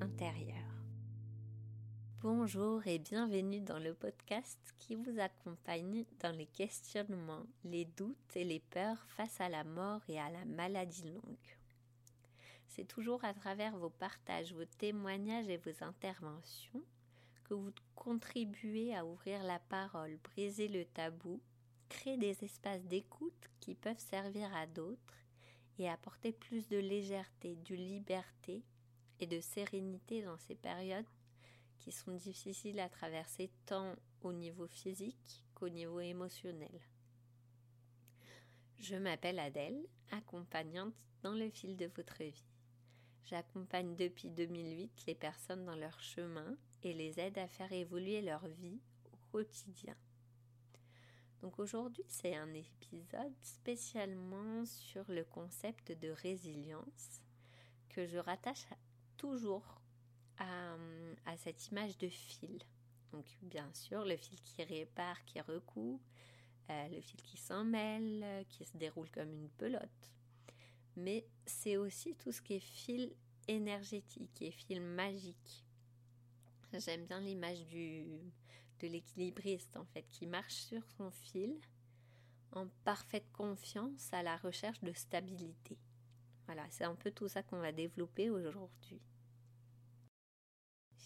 intérieure. Bonjour et bienvenue dans le podcast qui vous accompagne dans les questionnements, les doutes et les peurs face à la mort et à la maladie longue. C'est toujours à travers vos partages, vos témoignages et vos interventions que vous contribuez à ouvrir la parole, briser le tabou, créer des espaces d'écoute qui peuvent servir à d'autres et apporter plus de légèreté, de liberté et de sérénité dans ces périodes qui sont difficiles à traverser tant au niveau physique qu'au niveau émotionnel. Je m'appelle Adèle, accompagnante dans le fil de votre vie. J'accompagne depuis 2008 les personnes dans leur chemin et les aide à faire évoluer leur vie au quotidien. Donc aujourd'hui, c'est un épisode spécialement sur le concept de résilience que je rattache toujours à, cette image de fil. Donc bien sûr, le fil qui répare, qui recoue, euh, le fil qui s'en mêle, qui se déroule comme une pelote. Mais c'est aussi tout ce qui est fil énergétique et fil magique. J'aime bien l'image du, de l'équilibriste en fait qui marche sur son fil en parfaite confiance à la recherche de stabilité. Voilà, c'est un peu tout ça qu'on va développer aujourd'hui.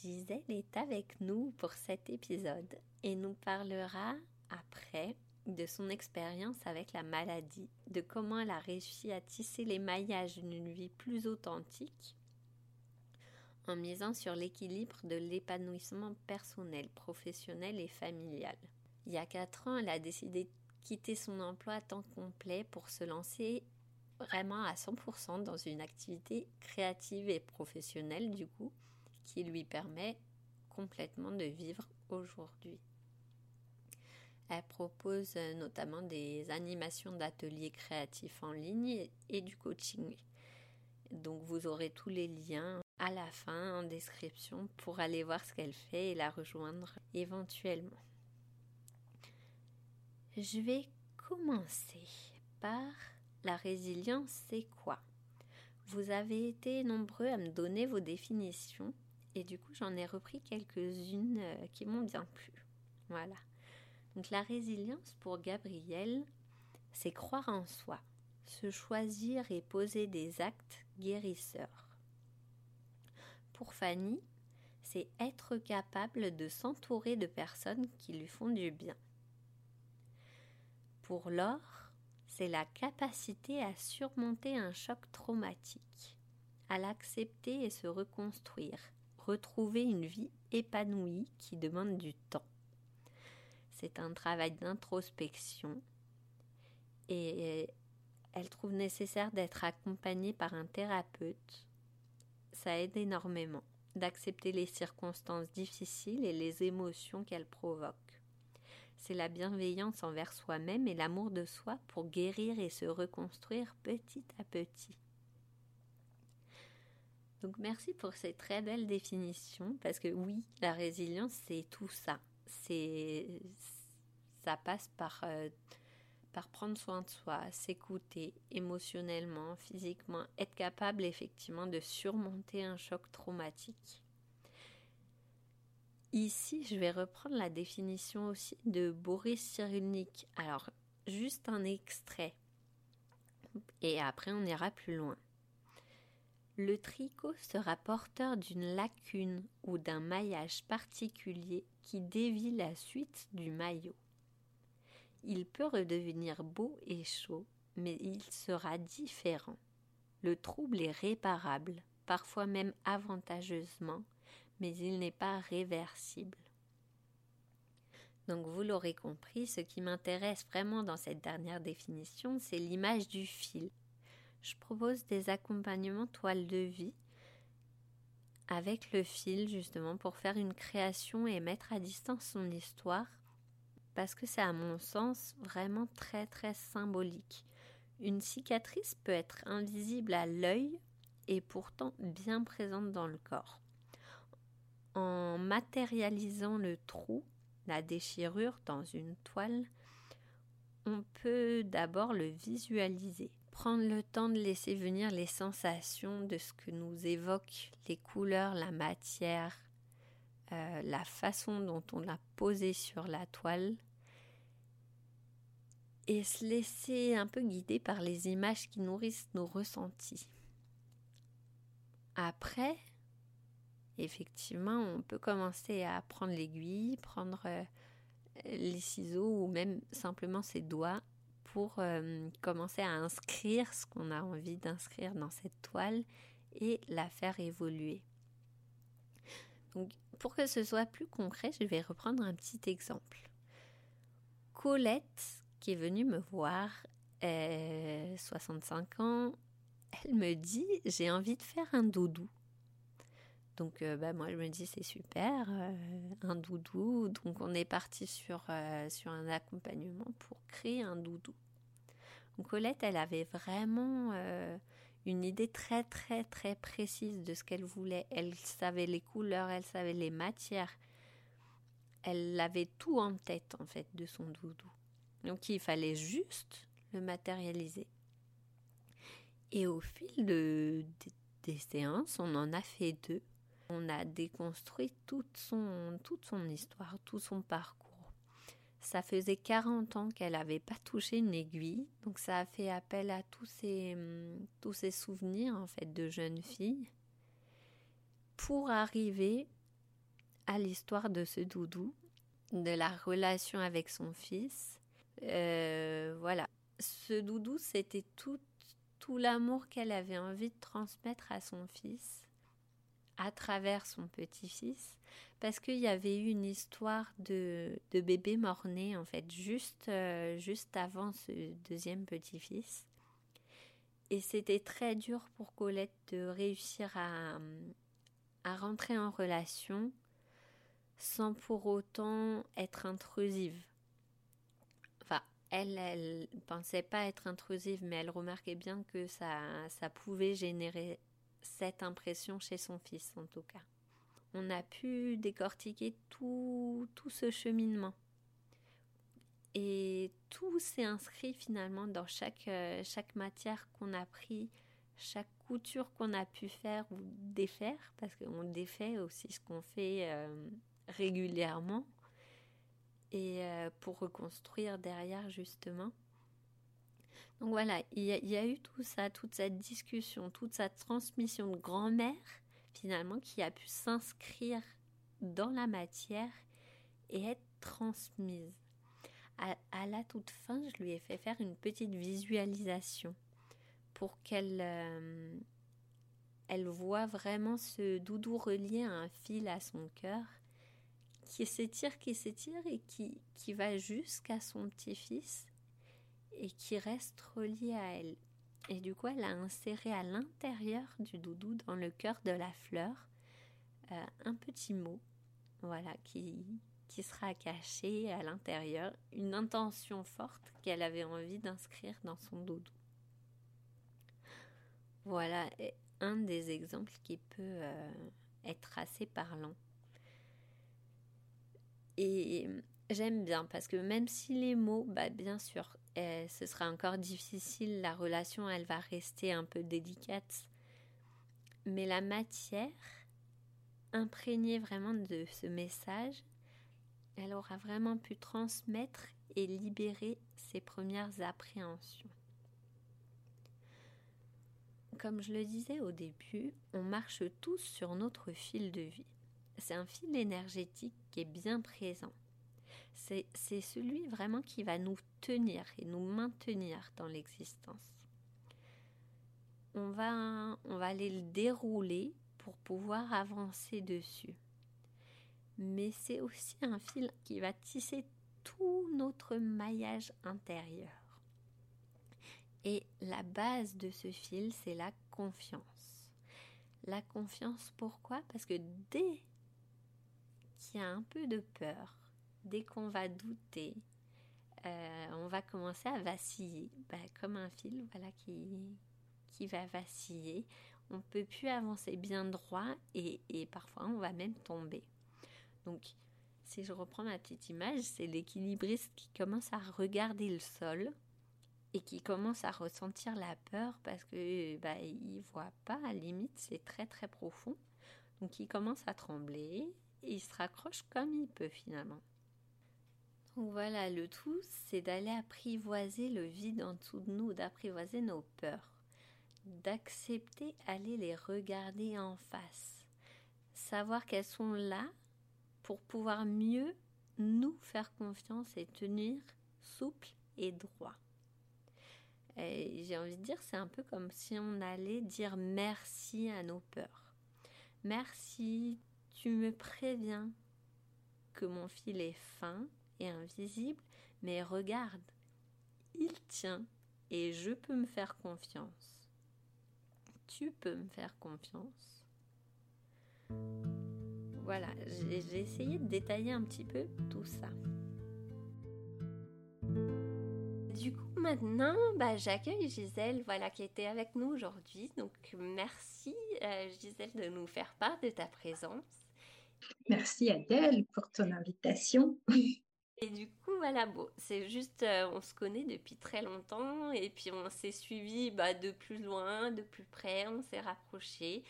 Gisèle est avec nous pour cet épisode et nous parlera après de son expérience avec la maladie, de comment elle a réussi à tisser les maillages d'une vie plus authentique en misant sur l'équilibre de l'épanouissement personnel, professionnel et familial. Il y a quatre ans, elle a décidé de quitter son emploi à temps complet pour se lancer vraiment à 100% dans une activité créative et professionnelle du coup, qui lui permet complètement de vivre aujourd'hui. Elle propose notamment des animations d'ateliers créatifs en ligne et du coaching. Donc vous aurez tous les liens à la fin en description pour aller voir ce qu'elle fait et la rejoindre éventuellement. Je vais commencer par la résilience, c'est quoi? Vous avez été nombreux à me donner vos définitions et du coup j'en ai repris quelques-unes euh, qui m'ont bien plu. Voilà. Donc la résilience pour Gabriel, c'est croire en soi, se choisir et poser des actes guérisseurs. Pour Fanny, c'est être capable de s'entourer de personnes qui lui font du bien. Pour Laure, c'est la capacité à surmonter un choc traumatique, à l'accepter et se reconstruire, retrouver une vie épanouie qui demande du temps. C'est un travail d'introspection et elle trouve nécessaire d'être accompagnée par un thérapeute ça aide énormément d'accepter les circonstances difficiles et les émotions qu'elles provoquent. C'est la bienveillance envers soi-même et l'amour de soi pour guérir et se reconstruire petit à petit. Donc merci pour ces très belles définitions parce que oui, la résilience c'est tout ça. C'est ça passe par euh, par prendre soin de soi, s'écouter émotionnellement, physiquement, être capable effectivement de surmonter un choc traumatique. Ici, je vais reprendre la définition aussi de Boris Cyrulnik. Alors, juste un extrait. Et après, on ira plus loin. Le tricot sera porteur d'une lacune ou d'un maillage particulier qui dévie la suite du maillot. Il peut redevenir beau et chaud, mais il sera différent. Le trouble est réparable, parfois même avantageusement, mais il n'est pas réversible. Donc vous l'aurez compris, ce qui m'intéresse vraiment dans cette dernière définition, c'est l'image du fil. Je propose des accompagnements toile de vie avec le fil justement pour faire une création et mettre à distance son histoire parce que c'est à mon sens vraiment très très symbolique. Une cicatrice peut être invisible à l'œil et pourtant bien présente dans le corps. En matérialisant le trou, la déchirure dans une toile, on peut d'abord le visualiser. prendre le temps de laisser venir les sensations de ce que nous évoquent les couleurs, la matière, euh, la façon dont on l'a posé sur la toile et se laisser un peu guider par les images qui nourrissent nos ressentis. Après, effectivement, on peut commencer à prendre l'aiguille, prendre euh, les ciseaux ou même simplement ses doigts pour euh, commencer à inscrire ce qu'on a envie d'inscrire dans cette toile et la faire évoluer. Donc, pour que ce soit plus concret, je vais reprendre un petit exemple. Colette, qui est venue me voir, 65 ans, elle me dit j'ai envie de faire un doudou. Donc euh, bah, moi je me dis c'est super, euh, un doudou. Donc on est parti sur, euh, sur un accompagnement pour créer un doudou. Colette elle avait vraiment une idée très très très précise de ce qu'elle voulait. Elle savait les couleurs, elle savait les matières. Elle avait tout en tête en fait de son doudou. Donc il fallait juste le matérialiser. Et au fil de, des séances, on en a fait deux. On a déconstruit toute son, toute son histoire, tout son parcours. Ça faisait 40 ans qu'elle n'avait pas touché une aiguille, donc ça a fait appel à tous ces, tous ces souvenirs en fait de jeune fille pour arriver à l'histoire de ce doudou, de la relation avec son fils. Euh, voilà, ce doudou, c'était tout tout l'amour qu'elle avait envie de transmettre à son fils à travers son petit-fils parce qu'il y avait eu une histoire de, de bébé mort-né en fait juste, euh, juste avant ce deuxième petit-fils. Et c'était très dur pour Colette de réussir à, à rentrer en relation sans pour autant être intrusive. Elle, elle pensait pas être intrusive, mais elle remarquait bien que ça, ça pouvait générer cette impression chez son fils, en tout cas. On a pu décortiquer tout, tout ce cheminement. Et tout s'est inscrit finalement dans chaque, euh, chaque matière qu'on a pris, chaque couture qu'on a pu faire ou défaire, parce qu'on défait aussi ce qu'on fait euh, régulièrement et euh, pour reconstruire derrière justement. Donc voilà, il y, a, eu tout ça, toute cette discussion, toute cette transmission de grand-mère finalement qui a pu s'inscrire dans la matière et être transmise. À, la toute fin, je lui ai fait faire une petite visualisation pour qu'elle euh, elle voit vraiment ce doudou relié à un fil à son cœur qui s'étire, qui s'étire et qui, qui va jusqu'à son petit-fils et qui reste relié à elle. Et du coup, elle a inséré à l'intérieur du doudou, dans le cœur de la fleur, euh, un petit mot, voilà, qui, qui sera caché à l'intérieur, une intention forte qu'elle avait envie d'inscrire dans son doudou. Voilà un des exemples qui peut euh, être assez parlant. Et j'aime bien parce que même si les mots, bah bien sûr, eh, ce sera encore difficile, la relation, elle va rester un peu délicate. Mais la matière, imprégnée vraiment de ce message, elle aura vraiment pu transmettre et libérer ses premières appréhensions. Comme je le disais au début, on marche tous sur notre fil de vie c'est un fil énergétique qui est bien présent. C'est celui vraiment qui va nous tenir et nous maintenir dans l'existence. On va, on va aller le dérouler pour pouvoir avancer dessus. Mais c'est aussi un fil qui va tisser tout notre maillage intérieur. Et la base de ce fil, c'est la confiance. La confiance, pourquoi? Parce que dès qui a un peu de peur, dès qu'on va douter, euh, on va commencer à vaciller, bah, comme un fil voilà, qui, qui va vaciller. On ne peut plus avancer bien droit et, et parfois on va même tomber. Donc, si je reprends ma petite image, c'est l'équilibriste qui commence à regarder le sol et qui commence à ressentir la peur parce que bah, voit pas, à la limite c'est très très profond. Donc il commence à trembler et il se raccroche comme il peut finalement. Voilà, le tout c'est d'aller apprivoiser le vide en dessous de nous, d'apprivoiser nos peurs, d'accepter aller les regarder en face, savoir qu'elles sont là pour pouvoir mieux nous faire confiance et tenir souple et droit. J'ai envie de dire, c'est un peu comme si on allait dire merci à nos peurs. Merci, tu me préviens que mon fil est fin invisible, mais regarde, il tient et je peux me faire confiance. Tu peux me faire confiance. Voilà, j'ai essayé de détailler un petit peu tout ça. Du coup, maintenant, bah, j'accueille Gisèle, voilà, qui était avec nous aujourd'hui. Donc, merci euh, Gisèle de nous faire part de ta présence. Merci Adèle pour ton invitation. Et du coup, voilà, c'est juste, euh, on se connaît depuis très longtemps et puis on s'est suivi bah, de plus loin, de plus près, on s'est rapprochés.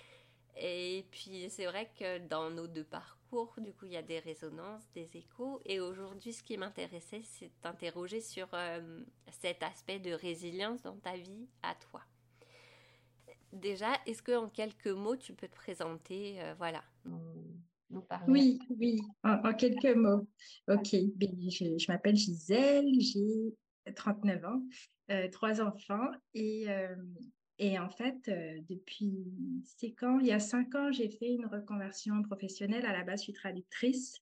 Et puis c'est vrai que dans nos deux parcours, du coup, il y a des résonances, des échos. Et aujourd'hui, ce qui m'intéressait, c'est d'interroger sur euh, cet aspect de résilience dans ta vie à toi. Déjà, est-ce que en quelques mots, tu peux te présenter, euh, voilà, Oui, oui, en, quelques mots. Ok, ben, je, m'appelle Gisèle, j'ai 39 ans, euh, trois enfants et et en fait, euh, depuis, c'est quand Il y a cinq ans, j'ai fait une reconversion professionnelle. À la base, je suis traductrice.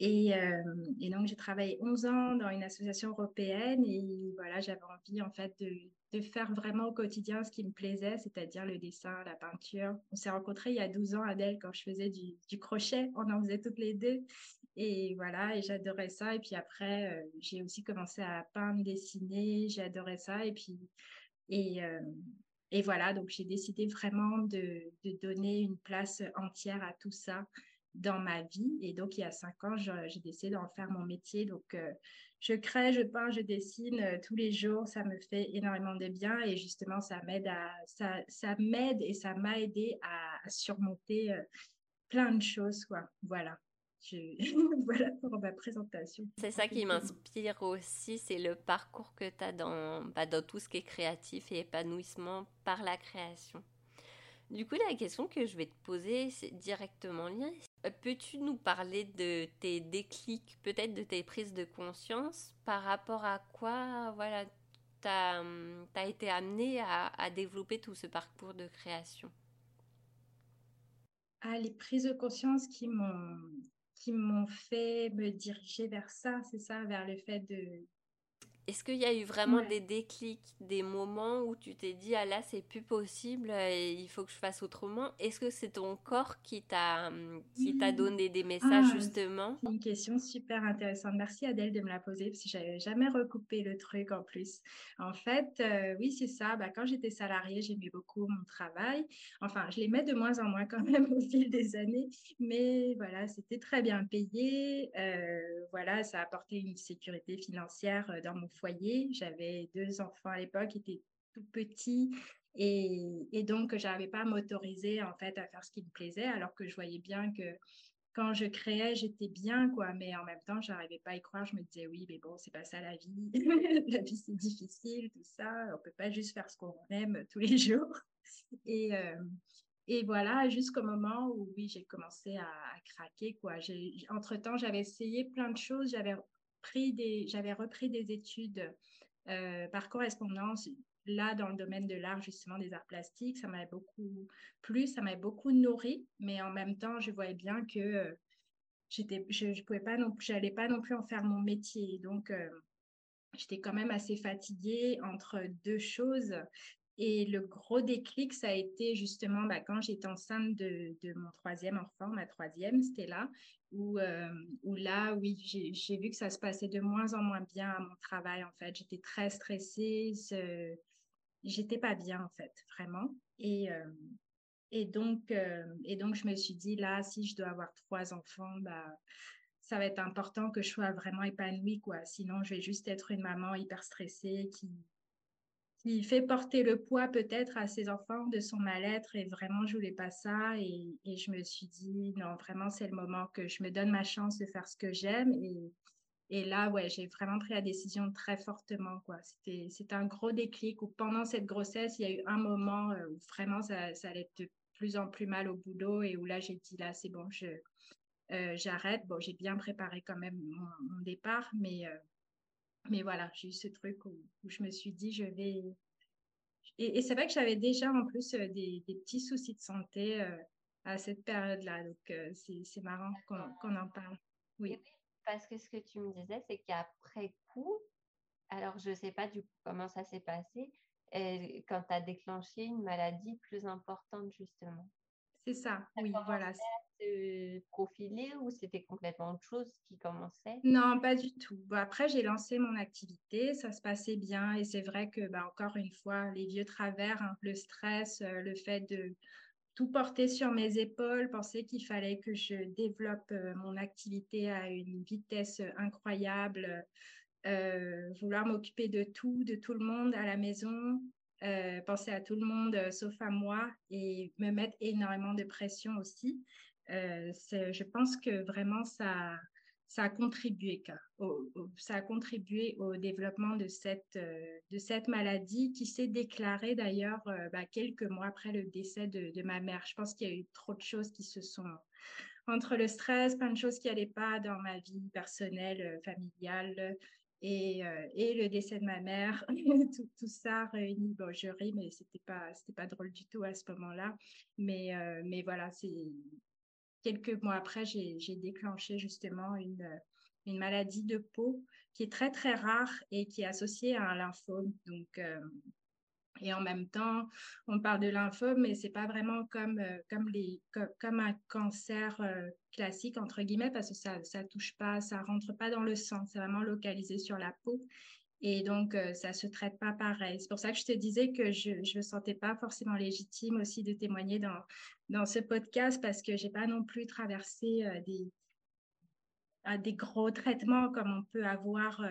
Et, euh, et donc, j'ai travaillé 11 ans dans une association européenne. Et voilà, j'avais envie, en fait, de, faire vraiment au quotidien ce qui me plaisait, c'est-à-dire le dessin, la peinture. On s'est rencontrés il y a 12 ans, Adèle, quand je faisais du, crochet. On en faisait toutes les deux. Et voilà, et j'adorais ça. Et puis après, euh, j'ai aussi commencé à peindre, dessiner. J'adorais ça. Et puis, et, et voilà, donc j'ai décidé vraiment de, donner une place entière à tout ça dans ma vie. Et donc, il y a cinq ans, j'ai décidé d'en faire mon métier. Donc, euh, je crée, je peins, je dessine euh, tous les jours. Ça me fait énormément de bien et justement, ça m'aide à, ça, ça m'aide et ça m'a aidé à, surmonter euh, plein de choses, quoi. Voilà. voilà pour ma présentation. C'est ça qui m'inspire aussi, c'est le parcours que tu as dans, bah, dans tout ce qui est créatif et épanouissement par la création. Du coup, la question que je vais te poser, c'est directement lié. Peux-tu nous parler de tes déclics, peut-être de tes prises de conscience par rapport à quoi voilà, tu as, as, été amené à, développer tout ce parcours de création? Ah, les prises de conscience qui m'ont fait me diriger vers ça, c'est ça, vers le fait de, est-ce qu'il y a eu vraiment des déclics, des moments où tu t'es dit ah là c'est plus possible, et il faut que je fasse autrement Est-ce que c'est ton corps qui t'a qui t'a mmh. donné des messages ah, justement? C'est une question super intéressante. Merci Adèle de me la poser parce que j'avais jamais recoupé le truc en plus. En fait, euh, oui c'est ça. Bah, quand j'étais salariée, j'aimais beaucoup mon travail. Enfin, je l'aimais de moins en moins quand même au fil des années, mais voilà, c'était très bien payé. Euh, voilà, ça apportait une sécurité financière euh, dans mon foyer. J'avais deux enfants à l'époque qui étaient tout petits et, donc je n'arrivais pas à m'autoriser en fait à faire ce qui me plaisait alors que je voyais bien que quand je créais, j'étais bien, quoi. Mais en même temps, je n'arrivais pas à y croire. Je me disais, oui, mais bon, c'est pas ça la vie. la vie, c'est difficile, tout ça. On peut pas juste faire ce qu'on aime tous les jours. Et, euh, et voilà, jusqu'au moment où, oui, j'ai commencé à, à, craquer, quoi. Entre-temps, j'avais essayé plein de choses. J'avais j'avais repris des études euh, par correspondance là dans le domaine de l'art justement des arts plastiques. Ça m'avait beaucoup plu ça m'avait beaucoup nourri mais en même temps je voyais bien que euh, je, je pouvais pas non j'allais pas non plus en faire mon métier. Donc euh, j'étais quand même assez fatiguée entre deux choses et le gros déclic, ça a été justement bah, quand j'étais enceinte de, mon troisième enfant, ma troisième, c'était là, où, euh, où là, oui, j'ai vu que ça se passait de moins en moins bien à mon travail, en fait. J'étais très stressée, j'étais pas bien, en fait, vraiment. Et, euh, et, donc, euh, et donc, je me suis dit, là, si je dois avoir trois enfants, bah, ça va être important que je sois vraiment épanouie, quoi. Sinon, je vais juste être une maman hyper stressée qui qui fait porter le poids peut-être à ses enfants de son mal-être et vraiment je voulais pas ça et, je me suis dit non vraiment c'est le moment que je me donne ma chance de faire ce que j'aime et, là ouais j'ai vraiment pris la décision très fortement quoi. C'était c'était un gros déclic où pendant cette grossesse il y a eu un moment euh, où vraiment ça, ça allait de plus en plus mal au boulot et où là j'ai dit là c'est bon je euh, j'arrête. Bon j'ai bien préparé quand même mon, départ mais euh, mais voilà, j'ai eu ce truc où, je me suis dit, je vais. Et, c'est vrai que j'avais déjà en plus euh, des, petits soucis de santé euh, à cette période-là. Donc, euh, c'est marrant qu'on en parle. Oui. Parce que ce que tu me disais, c'est qu'après coup, alors je ne sais pas du coup comment ça s'est passé, quand tu as déclenché une maladie plus importante, justement. C'est ça, oui, voilà profiler ou c'était complètement autre chose qui commençait? Non, pas du tout. après, j'ai lancé mon activité, ça se passait bien et c'est vrai que, bah, encore une fois, les vieux travers, hein, le stress, euh, le fait de tout porter sur mes épaules, penser qu'il fallait que je développe euh, mon activité à une vitesse incroyable, euh, vouloir m'occuper de tout, de tout le monde à la maison, penser à tout le monde sauf à moi et me mettre énormément de pression aussi. Euh, je pense que vraiment ça, a contribué, au, ça a contribué au développement de cette, euh, maladie qui s'est déclarée d'ailleurs euh, bah, quelques mois après le décès de, ma mère. Je pense qu'il y a eu trop de choses qui se sont entre le stress, plein de choses qui n'allaient pas dans ma vie personnelle, familiale. Et, le décès de ma mère, tout, ça réuni. Bon, je ris, mais c'était pas, pas drôle du tout à ce moment-là. Mais voilà, c'est, quelques mois après, j'ai déclenché justement une, une, maladie de peau qui est très très rare et qui est associée à un lymphome. Donc, euh, et en même temps, on parle de lymphome, mais c'est pas vraiment comme, euh, comme, un cancer euh, classique, entre guillemets, parce que ça ne touche pas, ça rentre pas dans le sang, c'est vraiment localisé sur la peau. Et donc, ça ne se traite pas pareil. C'est pour ça que je te disais que je ne me sentais pas forcément légitime aussi de témoigner dans, dans ce podcast parce que je n'ai pas non plus traversé des, des gros traitements comme on peut avoir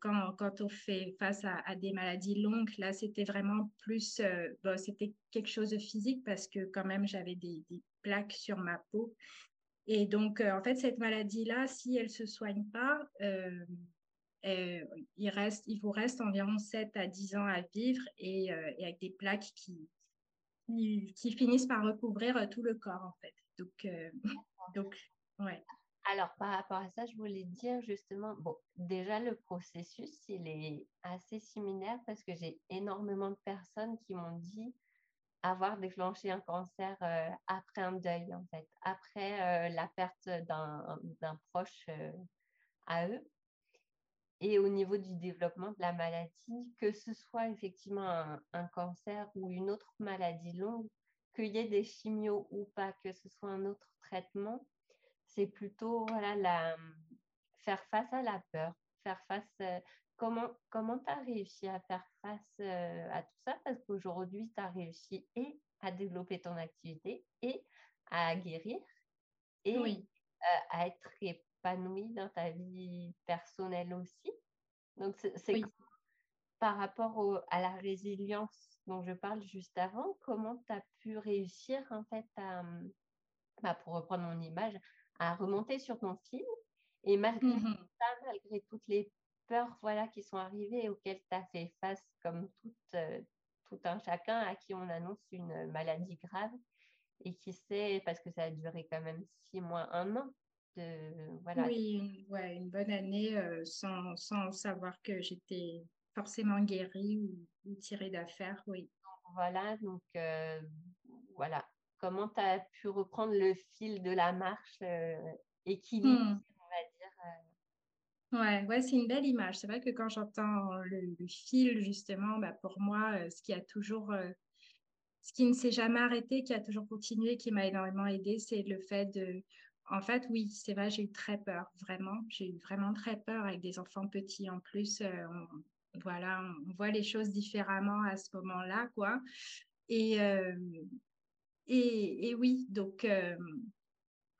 quand, quand, on fait face à, des maladies longues. Là, c'était vraiment plus, c'était quelque chose de physique parce que quand même, j'avais des, plaques sur ma peau. Et donc, en fait, cette maladie-là, si elle ne se soigne pas, euh, il, reste, il vous reste environ 7 à 10 ans à vivre et, euh, avec des plaques qui, qui, finissent par recouvrir euh, tout le corps, en fait. Donc, donc ouais. Alors, par rapport à ça, je voulais dire justement, bon, déjà le processus, il est assez similaire parce que j'ai énormément de personnes qui m'ont dit avoir déclenché un cancer après un deuil, en fait, après la perte d'un proche à eux et au niveau du développement de la maladie, que ce soit effectivement un, cancer ou une autre maladie longue, qu'il y ait des chimios ou pas, que ce soit un autre traitement, c'est plutôt voilà, la, faire face à la peur, faire face... Euh, comment comment tu as réussi à faire face euh, à tout ça? Parce qu'aujourd'hui, tu as réussi et à développer ton activité et à guérir et oui. Euh, à être épanouie dans ta vie personnelle aussi. Donc, c'est par rapport à la résilience dont je parle juste avant, comment tu as pu réussir, en fait, à, bah, pour reprendre mon image, à remonter sur ton fil et malgré mmh ça, malgré toutes les peurs voilà, qui sont arrivées et auxquelles tu as fait face, comme tout, euh, tout un chacun à qui on annonce une maladie grave et qui sait, parce que ça a duré quand même six mois, un an, oui, une, ouais, une bonne année euh, sans, sans, savoir que j'étais forcément guérie ou, tirée d'affaires, oui. Voilà, donc euh, voilà. Comment tu as pu reprendre le fil de la marche euh, équilibré, hmm. on va dire Ouais, ouais c'est une belle image. C'est vrai que quand j'entends le, fil, justement, bah, pour moi, ce qui a toujours ce qui ne s'est jamais arrêté, qui a toujours continué, qui m'a énormément aidé, c'est le fait de en fait, oui, c'est vrai, j'ai eu très peur, vraiment. J'ai eu vraiment très peur avec des enfants petits en plus. Euh, voilà, on voit les choses différemment à ce moment-là, quoi. Et, euh, oui, donc, euh,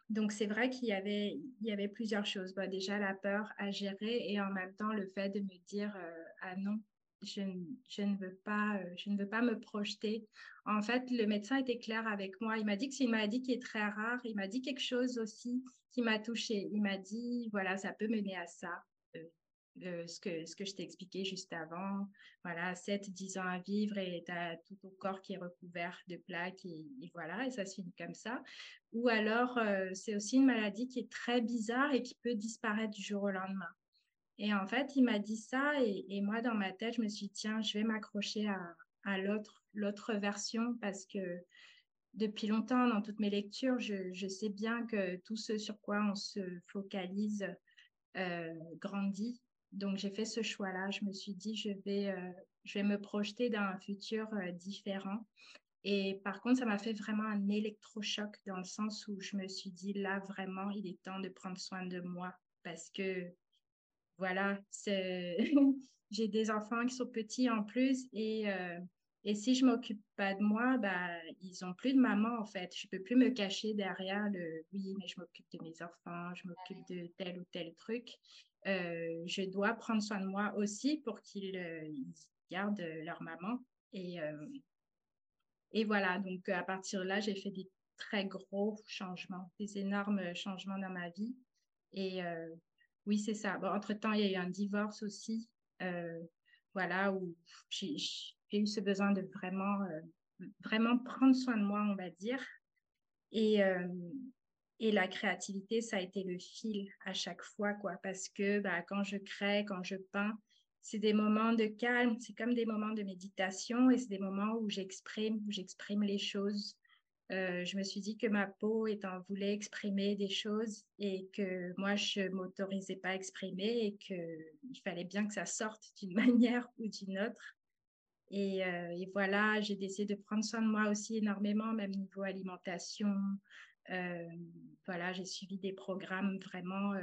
donc c'est vrai qu'il y avait, il y avait plusieurs choses. déjà, la peur à gérer et en même temps, le fait de me dire, ah non, je, je, ne veux pas, euh, je ne veux pas me projeter. En fait, le médecin était clair avec moi. Il m'a dit que c'est une maladie qui est très rare. Il m'a dit quelque chose aussi qui m'a touchée. Il m'a dit, voilà, ça peut mener à ça. Euh, euh, ce, que, ce que je t'ai expliqué juste avant. Voilà, 7-10 ans à vivre et tu as tout ton corps qui est recouvert de plaques et, voilà, et ça se finit comme ça. Ou alors, c'est aussi une maladie qui est très bizarre et qui peut disparaître du jour au lendemain. Et en fait, il m'a dit ça et, moi, dans ma tête, je me suis dit, tiens, je vais m'accrocher à, l'autre, version parce que depuis longtemps, dans toutes mes lectures, je, sais bien que tout ce sur quoi on se focalise euh, grandit. Donc, j'ai fait ce choix-là. Je me suis dit, je vais, euh, je vais me projeter dans un futur euh, différent. Et par contre, ça m'a fait vraiment un électrochoc dans le sens où je me suis dit, là, vraiment, il est temps de prendre soin de moi parce que voilà, j'ai des enfants qui sont petits en plus et, euh, et si je m'occupe pas de moi, bah, ils ont plus de maman en fait. Je peux plus me cacher derrière le oui, mais je m'occupe de mes enfants, je m'occupe de tel ou tel truc. Euh, je dois prendre soin de moi aussi pour qu'ils euh, gardent leur maman. Et, et voilà, donc à partir de là, j'ai fait des très gros changements, des énormes changements dans ma vie. Et oui, c'est ça. entre-temps, il y a eu un divorce aussi, euh, voilà, où j'ai eu ce besoin de vraiment, euh, vraiment prendre soin de moi, on va dire. Et, euh, et la créativité, ça a été le fil à chaque fois, quoi, parce que bah, quand je crée, quand je peins, c'est des moments de calme, c'est comme des moments de méditation et c'est des moments où j'exprime, où j'exprime les choses euh, je me suis dit que ma peau étant voulait exprimer des choses et que moi je m'autorisais pas à exprimer et qu'il fallait bien que ça sorte d'une manière ou d'une autre. Et, euh, et voilà, j'ai décidé de prendre soin de moi aussi énormément, même niveau alimentation. Euh, voilà, j'ai suivi des programmes vraiment,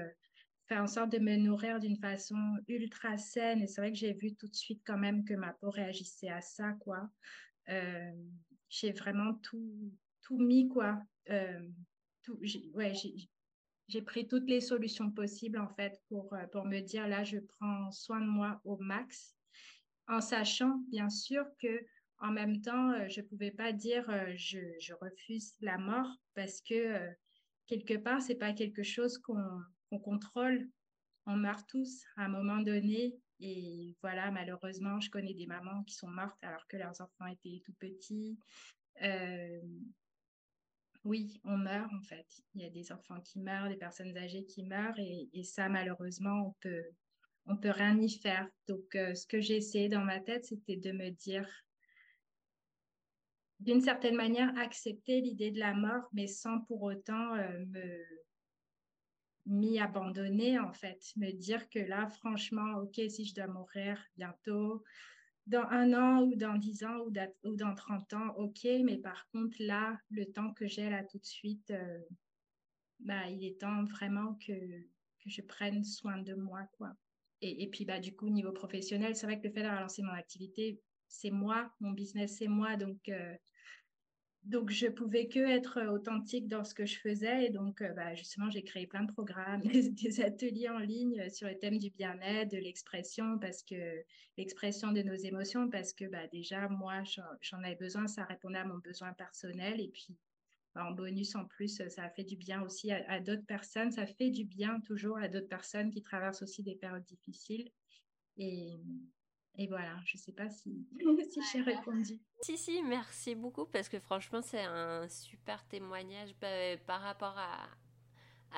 faire en sorte de me nourrir d'une façon ultra saine. Et c'est vrai que j'ai vu tout de suite quand même que ma peau réagissait à ça, quoi. j'ai vraiment tout, tout mis, quoi. Euh, ouais, j'ai pris toutes les solutions possibles, en fait, pour, euh, pour me dire, là, je prends soin de moi au max, en sachant, bien sûr, que en même temps, euh, je ne pouvais pas dire je, je, refuse la mort parce que quelque part, c'est pas quelque chose qu'on contrôle. On meurt tous à un moment donné. Et voilà, malheureusement, je connais des mamans qui sont mortes alors que leurs enfants étaient tout petits. Oui, on meurt en fait. Il y a des enfants qui meurent, des personnes âgées qui meurent et, ça, malheureusement, on peut, on peut rien y faire. Donc, euh, ce que j'ai essayé dans ma tête, c'était de me dire, d'une certaine manière, accepter l'idée de la mort, mais sans pour autant euh, me m'y abandonner en fait, me dire que là, franchement, ok, si je dois mourir bientôt, dans un an ou dans dix ans ou, dans 30 ans, ok, mais par contre, là, le temps que j'ai là tout de suite, euh, bah, il est temps vraiment que, je prenne soin de moi. Et, et puis, bah, du coup, au niveau professionnel, c'est vrai que le fait d'avoir lancé mon activité, c'est moi, mon business, c'est moi, donc euh, donc, je pouvais que être authentique dans ce que je faisais. Et donc, euh, bah, justement, j'ai créé plein de programmes, des, ateliers en ligne sur le thème du bien-être, de l'expression, parce que l'expression de nos émotions, parce que bah, déjà, moi, j'en avais besoin, ça répondait à mon besoin personnel. Et puis, bah, en bonus, en plus, ça a fait du bien aussi à, à d'autres personnes. Ça fait du bien toujours à d'autres personnes qui traversent aussi des périodes difficiles. Et, et voilà, je ne sais pas si, si j'ai répondu. Si, si, merci beaucoup parce que franchement, c'est un super témoignage bah, par rapport à,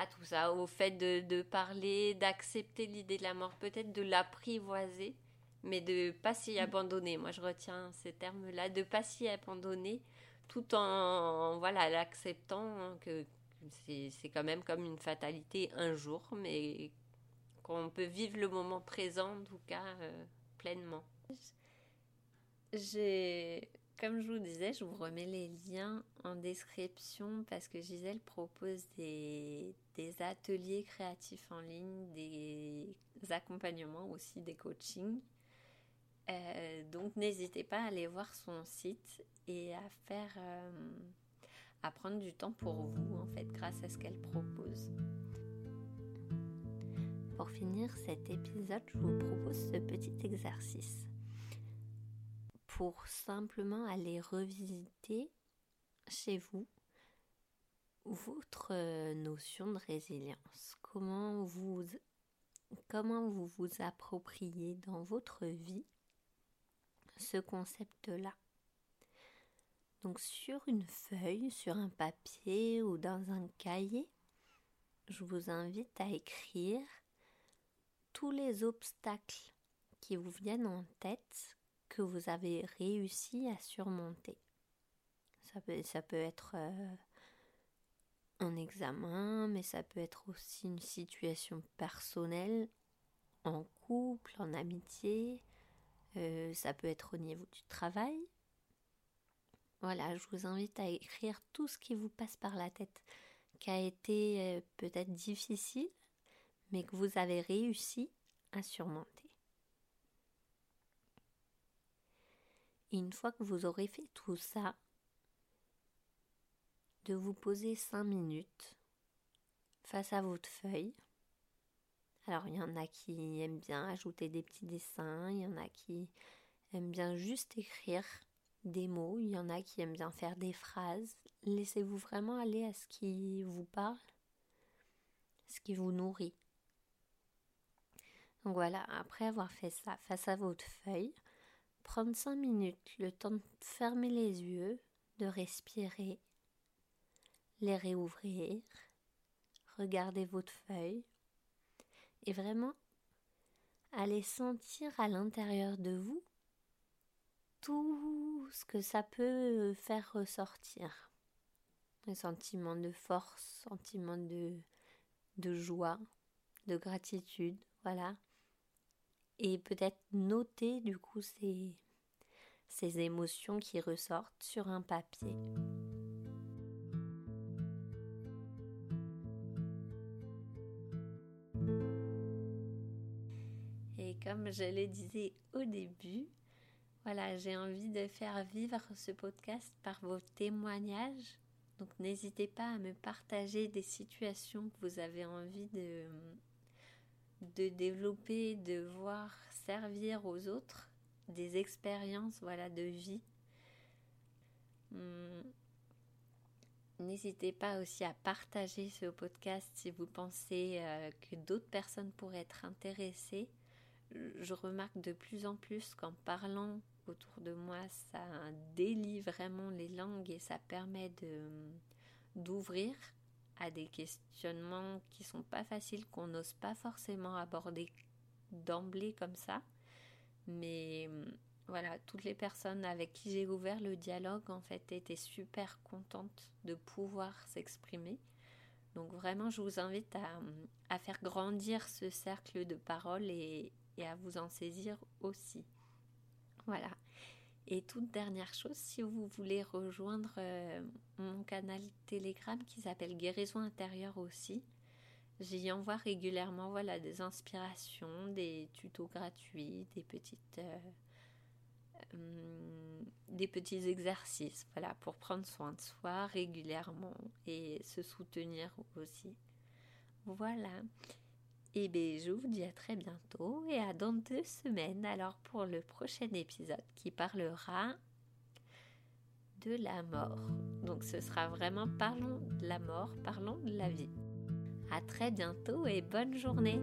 à tout ça, au fait de, de parler, d'accepter l'idée de la mort, peut-être de l'apprivoiser, mais de ne pas s'y mm. abandonner. Moi, je retiens ces termes-là, de ne pas s'y abandonner tout en voilà l'acceptant que c'est quand même comme une fatalité un jour, mais qu'on peut vivre le moment présent en tout cas. Euh, pleinement. Comme je vous disais, je vous remets les liens en description parce que Gisèle propose des, des ateliers créatifs en ligne, des accompagnements aussi, des coachings. Euh, donc n'hésitez pas à aller voir son site et à faire, euh, à prendre du temps pour vous en fait, grâce à ce qu'elle propose. Pour finir cet épisode, je vous propose ce petit exercice. pour simplement aller revisiter chez vous votre notion de résilience. Comment vous, comment vous vous appropriez dans votre vie ce concept-là. Donc sur une feuille, sur un papier ou dans un cahier, je vous invite à écrire tous les obstacles qui vous viennent en tête que vous avez réussi à surmonter. Ça peut, ça peut être euh, un examen, mais ça peut être aussi une situation personnelle, en couple, en amitié, euh, ça peut être au niveau du travail. Voilà, je vous invite à écrire tout ce qui vous passe par la tête, qui a été euh, peut-être difficile, mais que vous avez réussi à surmonter. Une fois que vous aurez fait tout ça, de vous poser cinq minutes face à votre feuille. Alors il y en a qui aiment bien ajouter des petits dessins, il y en a qui aiment bien juste écrire des mots, il y en a qui aiment bien faire des phrases. Laissez-vous vraiment aller à ce qui vous parle, ce qui vous nourrit. Voilà, après avoir fait ça face à votre feuille, prendre cinq minutes, le temps de fermer les yeux, de respirer les réouvrir, regarder votre feuille et vraiment aller sentir à l'intérieur de vous tout ce que ça peut faire ressortir. Un sentiment de force, sentiment de, de joie, de gratitude, voilà. Et peut-être noter du coup ces, ces émotions qui ressortent sur un papier. comme je le disais au début, voilà, j'ai envie de faire vivre ce podcast par vos témoignages. Donc n'hésitez pas à me partager des situations que vous avez envie de, de développer, de voir servir aux autres, des expériences voilà, de vie. Hum, n'hésitez pas aussi à partager ce podcast si vous pensez euh, que d'autres personnes pourraient être intéressées je remarque de plus en plus qu'en parlant autour de moi, ça délie vraiment les langues et ça permet de d'ouvrir à des questionnements qui sont pas faciles, qu'on n'ose pas forcément aborder d'emblée comme ça. Mais voilà, toutes les personnes avec qui j'ai ouvert le dialogue en fait étaient super contentes de pouvoir s'exprimer. Donc vraiment, je vous invite à, à, faire grandir ce cercle de parole et, et à vous en saisir aussi. Voilà. Et toute dernière chose, si vous voulez rejoindre euh, mon canal Telegram qui s'appelle Guérison intérieure aussi, j'y envoie régulièrement voilà, des inspirations, des tutos gratuits, des petites... Euh, hum, petits exercices voilà pour prendre soin de soi régulièrement et se soutenir aussi. Voilà et eh bien, je vous dis à très bientôt et à dans deux semaines alors pour le prochain épisode qui parlera de la mort. Donc ce sera vraiment parlons de la mort, parlons de la vie. À très bientôt et bonne journée.